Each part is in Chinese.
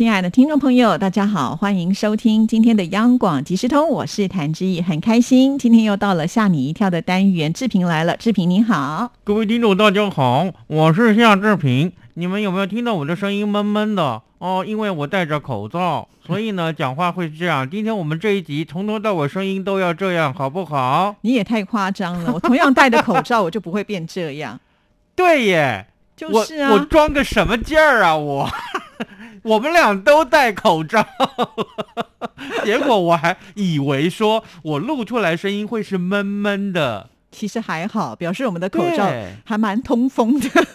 亲爱的听众朋友，大家好，欢迎收听今天的央广即时通，我是谭志毅，很开心，今天又到了吓你一跳的单元，志平来了，志平你好，各位听众大家好，我是夏志平，你们有没有听到我的声音闷闷的哦？因为我戴着口罩，所以呢，讲话会这样。今天我们这一集从头到尾声音都要这样，好不好？你也太夸张了，我同样戴着口罩，我就不会变这样。对耶，就是啊，我装个什么劲儿啊我？我们俩都戴口罩，结果我还以为说我录出来声音会是闷闷的，其实还好，表示我们的口罩还蛮通风的。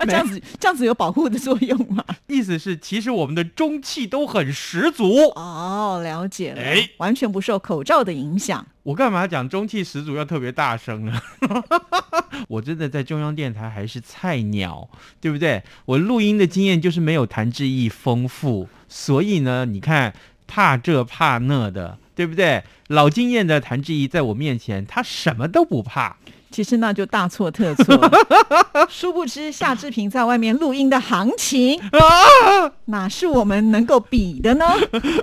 那这样子，这样子有保护的作用吗？意思是，其实我们的中气都很十足。哦，了解了，哎，完全不受口罩的影响。我干嘛讲中气十足要特别大声呢？我真的在中央电台还是菜鸟，对不对？我录音的经验就是没有谭志毅丰富，所以呢，你看怕这怕那的，对不对？老经验的谭志毅在我面前，他什么都不怕。其实那就大错特错，殊不知夏志平在外面录音的行情啊，哪是我们能够比的呢？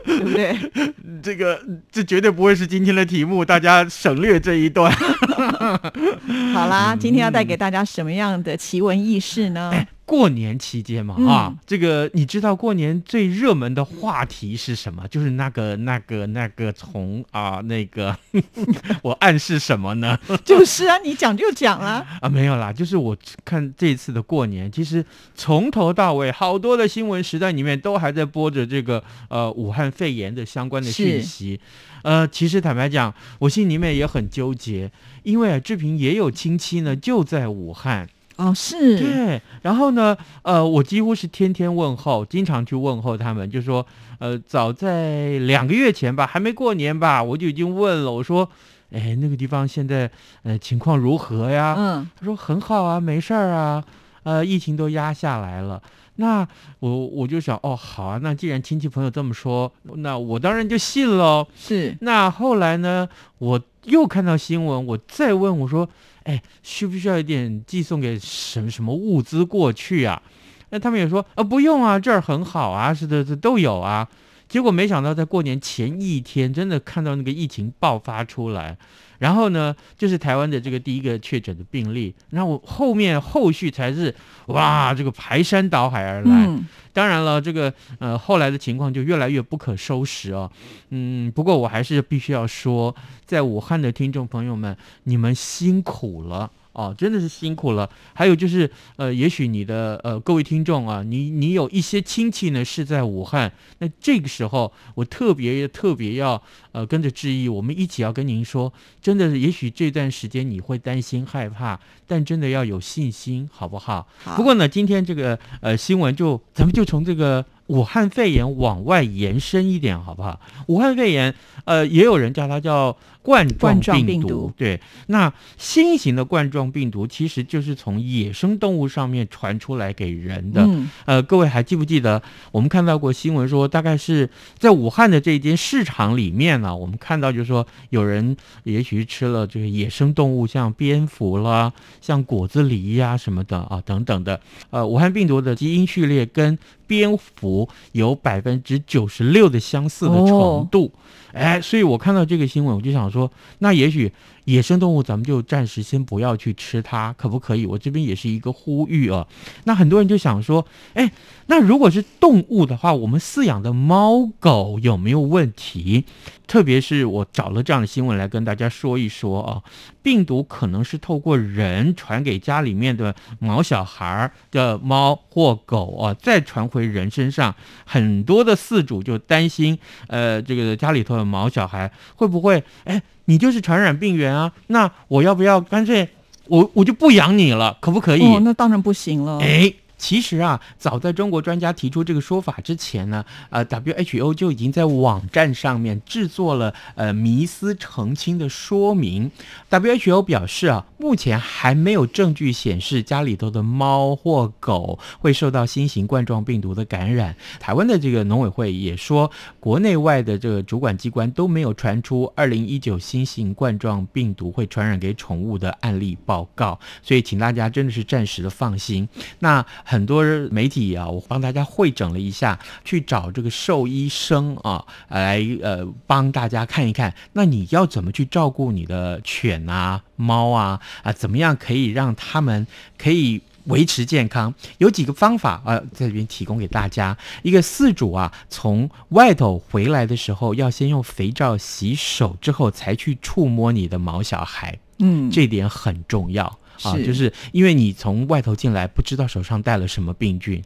对不对？这个这绝对不会是今天的题目，大家省略这一段。好啦，今天要带给大家什么样的奇闻异事呢？过年期间嘛，啊，这个你知道过年最热门的话题是什么？就是那个、那个、那个从啊，那个，我暗示什么呢？就是啊，你讲就讲啊。啊，没有啦，就是我看这次的过年，其实从头到尾，好多的新闻时代里面都还在播着这个呃武汉肺炎的相关的讯息。呃，其实坦白讲，我心里面也很纠结，因为啊，志平也有亲戚呢，就在武汉。哦，是对，然后呢，呃，我几乎是天天问候，经常去问候他们，就说，呃，早在两个月前吧，还没过年吧，我就已经问了，我说，哎，那个地方现在呃情况如何呀？嗯，他说很好啊，没事儿啊，呃，疫情都压下来了。那我我就想，哦，好啊，那既然亲戚朋友这么说，那我当然就信喽。是，那后来呢，我又看到新闻，我再问我说。哎，需不需要一点寄送给什么什么物资过去啊？那他们也说啊，不用啊，这儿很好啊，是的，这都有啊。结果没想到在过年前一天，真的看到那个疫情爆发出来。然后呢，就是台湾的这个第一个确诊的病例，然后后面后续才是哇，这个排山倒海而来。当然了，这个呃后来的情况就越来越不可收拾哦。嗯，不过我还是必须要说，在武汉的听众朋友们，你们辛苦了。哦，真的是辛苦了。还有就是，呃，也许你的呃各位听众啊，你你有一些亲戚呢是在武汉，那这个时候我特别特别要呃跟着致意，我们一起要跟您说，真的，也许这段时间你会担心害怕，但真的要有信心，好不好？不过呢，今天这个呃新闻就咱们就从这个。武汉肺炎往外延伸一点，好不好？武汉肺炎，呃，也有人叫它叫冠状病毒。对，那新型的冠状病毒其实就是从野生动物上面传出来给人的。呃，各位还记不记得我们看到过新闻说，大概是在武汉的这一间市场里面呢，我们看到就是说有人也许吃了这个野生动物，像蝙蝠啦、像果子狸呀什么的啊等等的。呃，武汉病毒的基因序列跟蝙蝠有百分之九十六的相似的程度，哎，所以我看到这个新闻，我就想说，那也许。野生动物，咱们就暂时先不要去吃它，可不可以？我这边也是一个呼吁啊。那很多人就想说，哎，那如果是动物的话，我们饲养的猫狗有没有问题？特别是我找了这样的新闻来跟大家说一说啊，病毒可能是透过人传给家里面的毛小孩的猫或狗啊，再传回人身上。很多的饲主就担心，呃，这个家里头的毛小孩会不会，哎。你就是传染病源啊！那我要不要干脆我我就不养你了，可不可以？哦，那当然不行了。哎，其实啊，早在中国专家提出这个说法之前呢，呃，WHO 就已经在网站上面制作了呃迷思澄清的说明。WHO 表示啊，目前还没有证据显示家里头的猫或狗会受到新型冠状病毒的感染。台湾的这个农委会也说，国内外的这个主管机关都没有传出2019新型冠状病毒会传染给宠物的案例报告，所以请大家真的是暂时的放心。那很多媒体啊，我帮大家会诊了一下，去找这个兽医生啊，来呃帮大家看一看，那你要怎么去照顾你的犬啊、猫啊啊，怎么样可以让它们可以维持健康？有几个方法啊，在这边提供给大家。一个饲主啊，从外头回来的时候，要先用肥皂洗手，之后才去触摸你的毛小孩，嗯，这点很重要。啊，就是因为你从外头进来，不知道手上带了什么病菌。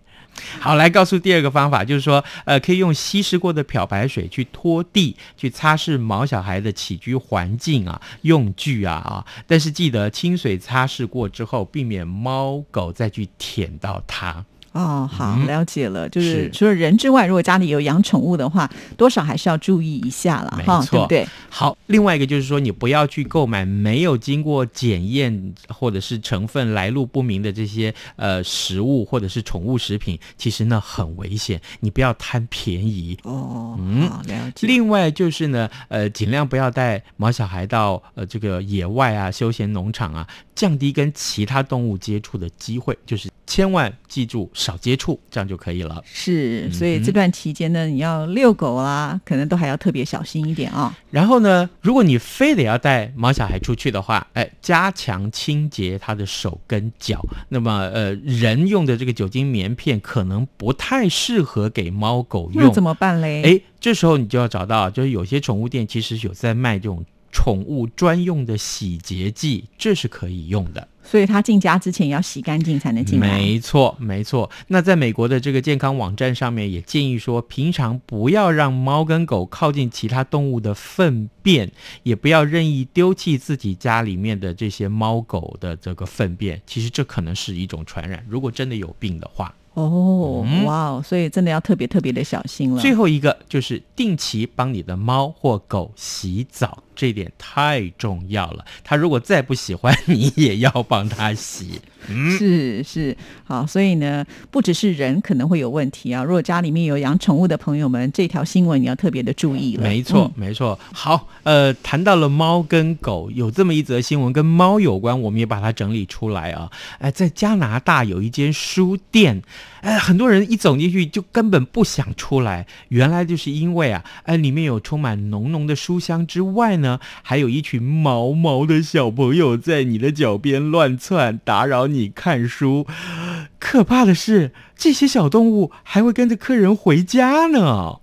好，来告诉第二个方法，就是说，呃，可以用稀释过的漂白水去拖地，去擦拭毛小孩的起居环境啊、用具啊啊。但是记得清水擦拭过之后，避免猫狗再去舔到它。哦，好，嗯了解了。就是是除了人之外，如果家里有养宠物的话，多少还是要注意一下了，哈，对不对？好，另外一个就是说，你不要去购买没有经过检验或者是成分来路不明的这些呃食物或者是宠物食品，其实呢很危险，你不要贪便宜。哦，嗯好，了解。另外就是呢，呃，尽量不要带毛小孩到呃这个野外啊、休闲农场啊，降低跟其他动物接触的机会，就是千万记住少接触，这样就可以了。是，所以这段期间呢，你要遛狗啦，可能都还要特别小心一点啊、然后呢，如果你非得要带毛小孩出去的话，哎，加强清洁他的手跟脚。那么，呃，人用的这个酒精棉片可能不太适合给猫狗用那怎。么办嘞？哎，这时候你就要找到，就是有些宠物店其实有在卖这种宠物专用的洗洁剂，这是可以用的。所以他进家之前要洗干净才能进来。没错，没错。那在美国的这个健康网站上面也建议说，平常不要让猫跟狗靠近其他动物的粪便，也不要任意丢弃自己家里面的这些猫狗的这个粪便。其实这可能是一种传染，如果真的有病的话。哦，嗯哇哦，所以真的要特别特别的小心了。最后一个就是定期帮你的猫或狗洗澡，这一点太重要了。它如果再不喜欢，你也要帮它洗。是是，好，所以呢，不只是人可能会有问题啊。如果家里面有养宠物的朋友们，这条新闻你要特别的注意了。没错，没错。好，呃，谈到了猫跟狗，有这么一则新闻跟猫有关，我们也把它整理出来啊。哎、在加拿大有一间书店，哎、很多人一走进去就根本不想出来，原来就是因为啊，哎、里面有充满浓浓的书香之外呢，还有一群毛毛的小朋友在你的脚边乱窜，打扰你你看书。可怕的是，这些小动物还会跟着客人回家呢。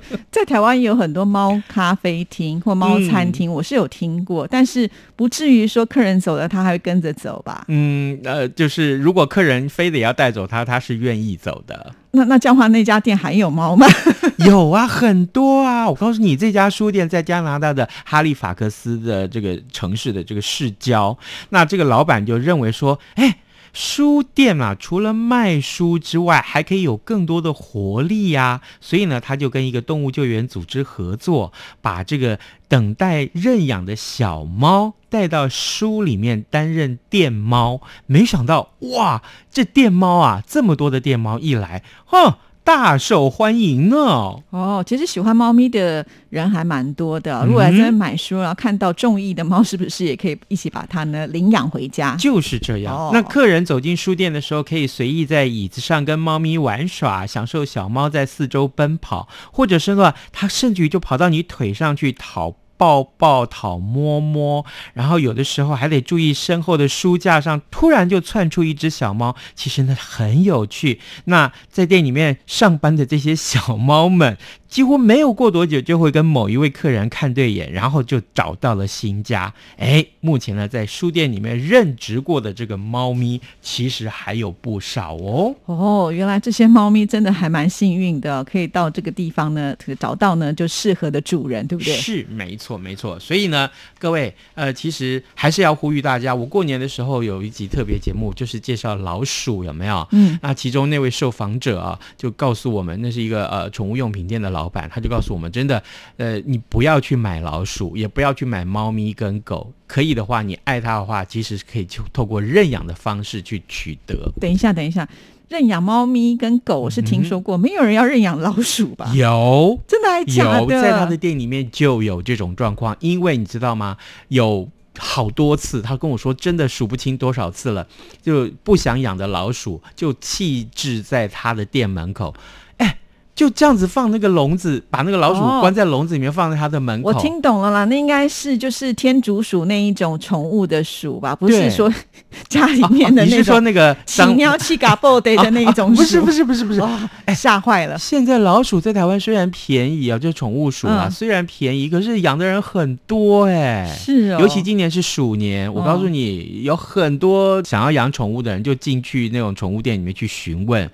在台湾也有很多猫咖啡厅 或猫餐厅，嗯我是有听过，但是不至于说客人走了，他还会跟着走吧？嗯，呃，就是如果客人非得要带走他，他是愿意走的。那那这样的话，那家店还有猫吗？有啊，很多啊。我告诉你，这家书店在加拿大的哈利法克斯的这个城市的这个市郊，那这个老板就认为说，哎。书店啊，除了卖书之外，还可以有更多的活力呀、所以呢，他就跟一个动物救援组织合作，把这个等待认养的小猫带到书里面担任店猫。没想到，哇，这店猫啊，这么多的店猫一来，哼，大受欢迎呢。哦，其实喜欢猫咪的人还蛮多的。嗯如果来这边买书，然后看到中意的猫，是不是也可以一起把它呢领养回家？就是这样。哦那客人走进书店的时候，可以随意在椅子上跟猫咪玩耍，享受小猫在四周奔跑，或者是呢，它甚至于就跑到你腿上去讨。抱抱、讨摸摸，然后有的时候还得注意身后的书架上突然就窜出一只小猫，其实呢很有趣。那在店里面上班的这些小猫们，几乎没有过多久就会跟某一位客人看对眼，然后就找到了新家。哎，目前呢，在书店里面任职过的这个猫咪，其实还有不少哦。哦，原来这些猫咪真的还蛮幸运的，可以到这个地方呢，找到呢就适合的主人，对不对？是，没错，没错。所以呢，各位，呃，其实还是要呼吁大家，我过年的时候有一集特别节目，就是介绍老鼠，有没有？嗯，那其中那位受访者啊，就告诉我们，那是一个呃宠物用品店的老板，他就告诉我们，真的，呃，你不要去买老鼠，也不要去买猫咪跟狗，可以的话，你爱它的话，其实是可以就透过认养的方式去取得。等一下，等一下，认养猫咪跟狗，我是听说过，没有人要认养老鼠吧？有，真的还假有，的？在他的店里面就有这种状况，因为你知道吗？有。好多次，他跟我说，真的数不清多少次了，就不想养的老鼠就弃置在他的店门口，哎，就这样子放那个笼子，把那个老鼠哦。关在笼子里面，放在它的门口。我听懂了啦，那应该是就是天竺鼠那一种宠物的鼠吧，不是说 家里面的那哦你是说那个起脏尿气嘎爆的的那一种 鼠，不是不是不是不是，哇，吓坏了。现在老鼠在台湾虽然便宜啊，就是宠物鼠啊，嗯。虽然便宜，可是养的人很多哎、是哦，尤其今年是鼠年，我告诉你，有很多想要养宠物的人就进去那种宠物店里面去询问。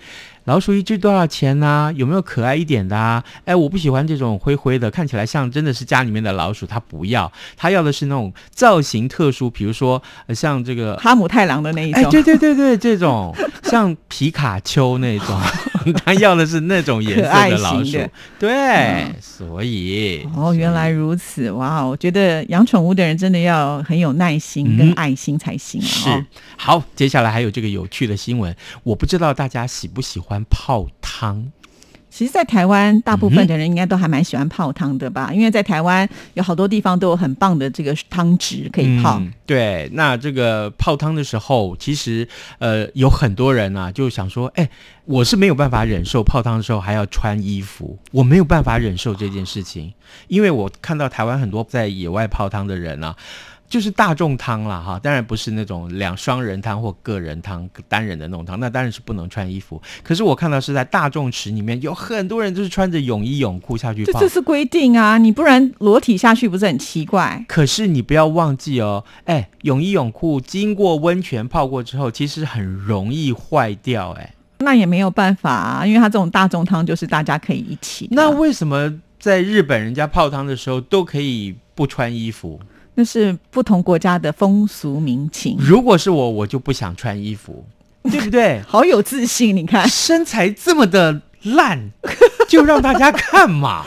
老鼠一只多少钱呢、有没有可爱一点的啊？哎，我不喜欢这种灰灰的，看起来像真的是家里面的老鼠，他不要，他要的是那种造型特殊，比如说、呃像这个哈姆太郎的那一种。哎，对对对对，这种 像皮卡丘那种，他要的是那种颜色的老鼠。对，所以哦，原来如此，哇！我觉得养宠物的人真的要很有耐心嗯跟爱心才行啊、是哦。好，接下来还有这个有趣的新闻，我不知道大家喜不喜欢泡汤。其实，在台湾，大部分的人应该都还蛮喜欢泡汤的吧？因为在台湾有好多地方都有很棒的这个汤汁可以泡。嗯对，那这个泡汤的时候，其实呃有很多人啊，就想说，哎，我是没有办法忍受泡汤的时候还要穿衣服，我没有办法忍受这件事情，因为我看到台湾很多在野外泡汤的人啊。就是大众汤啦，哈，当然不是那种两双人汤或个人汤、单人的那种汤，那当然是不能穿衣服。可是我看到是在大众池里面，有很多人就是穿着泳衣泳裤下去泡这这。是规定啊，你不然裸体下去不是很奇怪？可是你不要忘记哦，哎，泳衣泳裤经过温泉泡过之后，其实很容易坏掉，哎，那也没有办法啊，因为它这种大众汤就是大家可以一起。那为什么在日本人家泡汤的时候都可以不穿衣服？那是不同国家的风俗民情，如果是我，我就不想穿衣服，对不对？好有自信，你看。身材这么的烂，就让大家看嘛，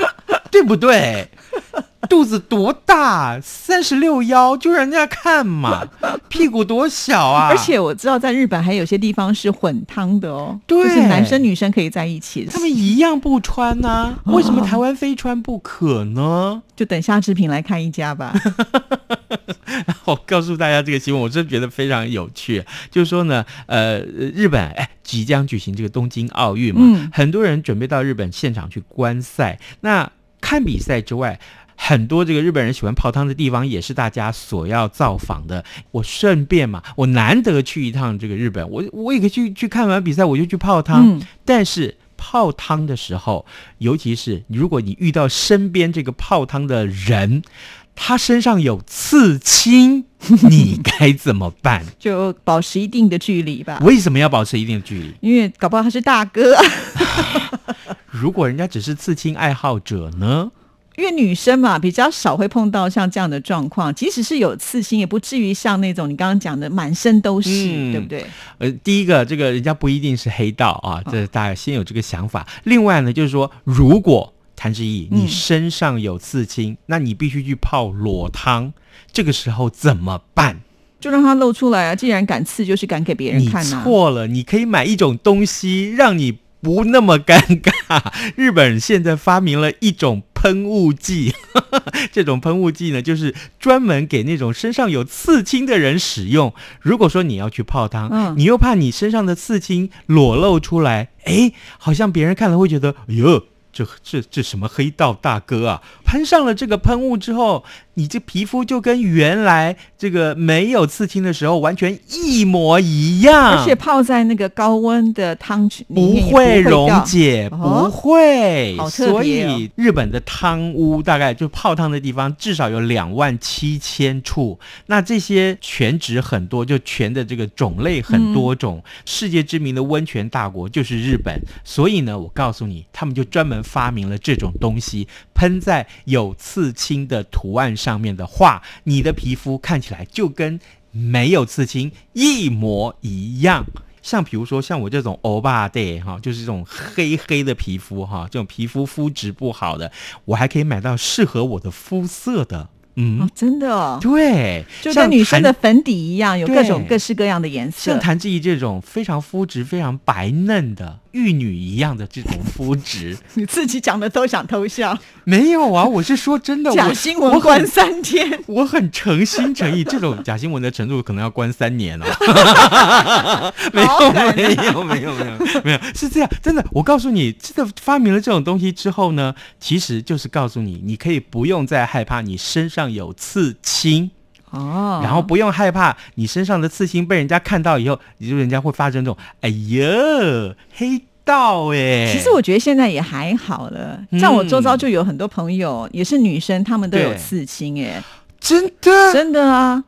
对不对？肚子多大，三十六腰，就让人家看嘛。屁股多小啊！而且我知道在日本还有些地方是混汤的哦，对就是男生女生可以在一起。他们一样不穿呐、为什么台湾非穿不可呢？就等夏志平来看一家吧。我告诉大家这个新闻，我真的觉得非常有趣。就是说呢，呃，日本哎即将举行这个东京奥运嘛，嗯很多人准备到日本现场去观赛。那看比赛之外，很多这个日本人喜欢泡汤的地方，也是大家所要造访的。我顺便嘛，我难得去一趟这个日本，我我也可以去去看完比赛，我就去泡汤。嗯，但是泡汤的时候，尤其是如果你遇到身边这个泡汤的人，他身上有刺青，你该怎么办？就保持一定的距离吧。为什么要保持一定的距离？因为搞不好他是大哥，如果人家只是刺青爱好者呢？因为女生嘛比较少会碰到像这样的状况，即使是有刺青，也不至于像那种你刚刚讲的满身都是，嗯对不对？呃，第一个，这个人家不一定是黑道啊，这大家先有这个想法。另外呢，就是说，如果谭志毅你嗯身上有刺青，那你必须去泡裸汤，这个时候怎么办？就让它露出来啊！既然敢刺，就是敢给别人你看呐、错了，你可以买一种东西让你不那么尴尬。日本现在发明了一种喷雾剂，这种喷雾剂呢，就是专门给那种身上有刺青的人使用。如果说你要去泡汤，嗯你又怕你身上的刺青裸露出来，哎，好像别人看了会觉得，哎呦。这这这什么黑道大哥啊，喷上了这个喷雾之后，你这皮肤就跟原来这个没有刺青的时候完全一模一样，而且泡在那个高温的汤里不会溶解，哦不会。所以日本的汤屋大概就泡汤的地方至少有两万七千处，那这些泉质很多，就泉的这个种类很多种。世界知名的温泉大国就是日本，所以呢，我告诉你，他们就专门发明了这种东西，喷在有刺青的图案上面的话，你的皮肤看起来就跟没有刺青一模一样。像比如说像我这种欧巴 day 哈，就是这种黑黑的皮肤哈，这种皮肤肤质不好的，我还可以买到适合我的肤色的。嗯，哦，真的哦，对，就像跟女生的粉底一样，有各种各式各样的颜色像。谭志怡这种非常肤质非常白嫩的玉女一样的这种肤质，你自己讲的都想偷笑，没有啊，我是说真的，假新闻关三天。我很诚心诚意，这种假新闻的程度可能要关三年哦。没有没有没有没有没有，是这样，真的。我告诉你，真的发明了这种东西之后呢，其实就是告诉你，你可以不用再害怕你身上有刺青，哦，然后不用害怕你身上的刺青被人家看到以后，你就人家会发生这种哎呀黑道哎。其实我觉得现在也还好了，嗯。像我周遭就有很多朋友也是女生，她们都有刺青，哎，真的？真的啊。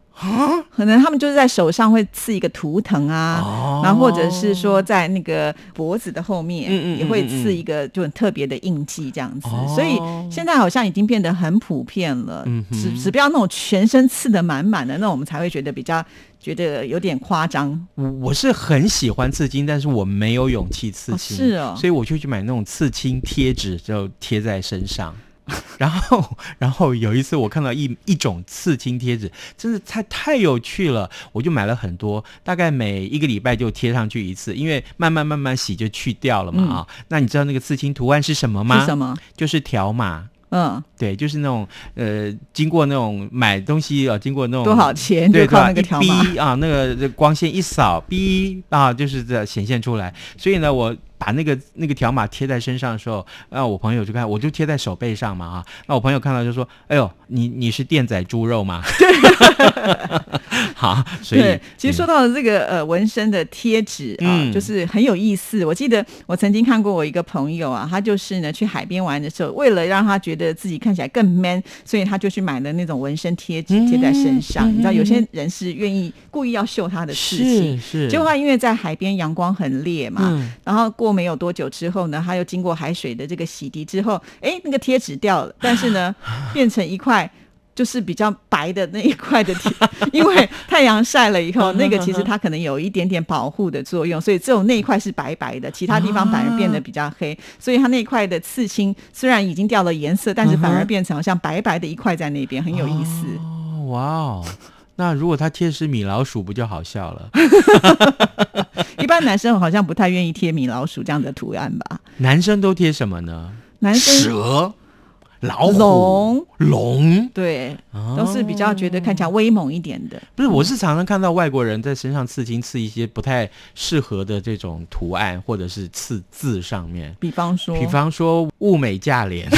可能他们就是在手上会刺一个图腾啊，哦然后或者是说在那个脖子的后面也会刺一个就很特别的印记这样子，哦所以现在好像已经变得很普遍了。嗯哼只只不要那种全身刺的满满的，那我们才会觉得比较觉得有点夸张。我我是很喜欢刺青，但是我没有勇气刺青，哦是哦所以我就去买那种刺青贴纸，就贴在身上。然后，然后有一次我看到一一种刺青贴纸，真的太太有趣了，我就买了很多，大概每一个礼拜就贴上去一次，因为慢慢慢慢洗就去掉了嘛啊、那你知道那个刺青图案是什么吗？嗯是什么？就是条码。嗯，对，就是那种呃，经过那种买东西啊，经过那种多少钱对，就靠那个条码。一逼啊，那个光线一扫，逼啊，就是这显现出来。所以呢，我把那个那个条码贴在身上的时候，那，我朋友就看，我就贴在手背上嘛啊。那我朋友看到就说：“哎呦，你你是电仔猪肉吗？” 好，所以对，其实说到这个呃纹身的贴纸啊，嗯就是很有意思。我记得我曾经看过我一个朋友啊，他就是呢去海边玩的时候，为了让他觉得自己看起来更 man，所以他就去买了那种纹身贴纸嗯贴在身上。嗯你知道有些人是愿意故意要秀他的事情是。是，结果他因为在海边阳光很烈嘛，嗯然后过没有多久之后呢，他又经过海水的这个洗涤之后，哎，那个贴纸掉了，但是呢，变成一块。就是比较白的那一块的贴，因为太阳晒了以后，那个其实它可能有一点点保护的作用，所以只有那一块是白白的，其他地方反而变得比较黑。所以它那一块的刺青虽然已经掉了颜色，但是反而变成好像白白的一块在那边，很有意思。哦，哇哦。那如果他贴的是米老鼠，不就好笑了？一般男生好像不太愿意贴米老鼠这样的图案吧？男生都贴什么呢？男生蛇、老虎、龙龙，对，哦都是比较觉得看起来威猛一点的。不是，我是常常看到外国人在身上刺青，刺一些不太适合的这种图案，或者是刺字上面。比方说，比方说物美价廉，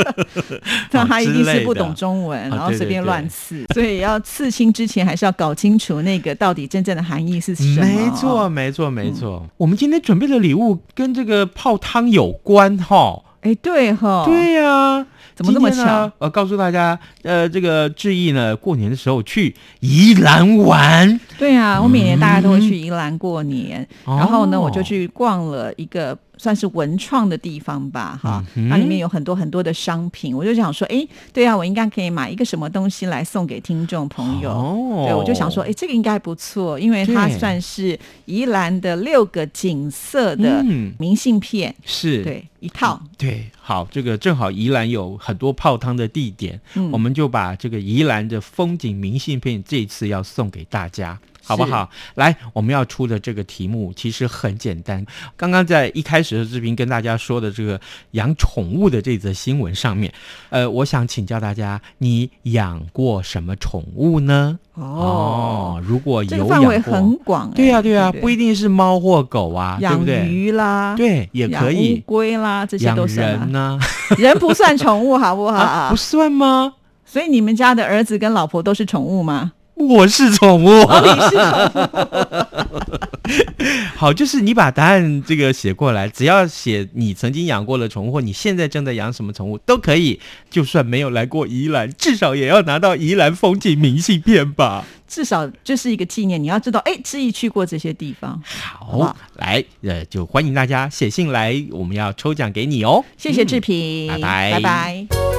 但他一定是不懂中文，然后随便对对乱刺，所以要刺青之前还是要搞清楚那个到底真正的含义是什么。没错，，没错，没错。我们今天准备的礼物跟这个泡汤有关哈。哎，对哈，对呀、怎么那么巧？呃，告诉大家，呃，这个志毅呢，过年的时候去宜兰玩，对啊，我每年大家都会去宜兰过年，哦。然后呢，我就去逛了一个算是文创的地方吧，哈，嗯那里面有很多很多的商品，我就想说，哎，对啊，我应该可以买一个什么东西来送给听众朋友。哦。对，我就想说，哎，这个应该不错，因为它算是宜兰的六个景色的嗯。明信片，是。对，一套。对，好，这个正好宜兰有很多泡汤的地点，嗯我们就把这个宜兰的风景明信片这一次要送给大家。好不好？来，我们要出的这个题目其实很简单。刚刚在一开始的视频跟大家说的这个养宠物的这则新闻上面，呃，我想请教大家，你养过什么宠物呢？哦，如果有这个范围很广、哎对呀、对呀、不不一定是猫或狗啊，对养不对？鱼啦，对，也可以乌以龟啦，这些都是啊人呢、人不算宠物，好不好？啊，不算吗？所以你们家的儿子跟老婆都是宠物吗？我是宠物。哦，你是宠物。好，就是你把答案这个写过来，只要写你曾经养过的宠物，或你现在正在养什么宠物都可以。就算没有来过宜兰，至少也要拿到宜兰风景明信片吧。至少就是一个纪念。你要知道，哎，志毅去过这些地方。好，好好来，呃，就欢迎大家写信来，我们要抽奖给你哦。谢谢志平，拜拜拜拜。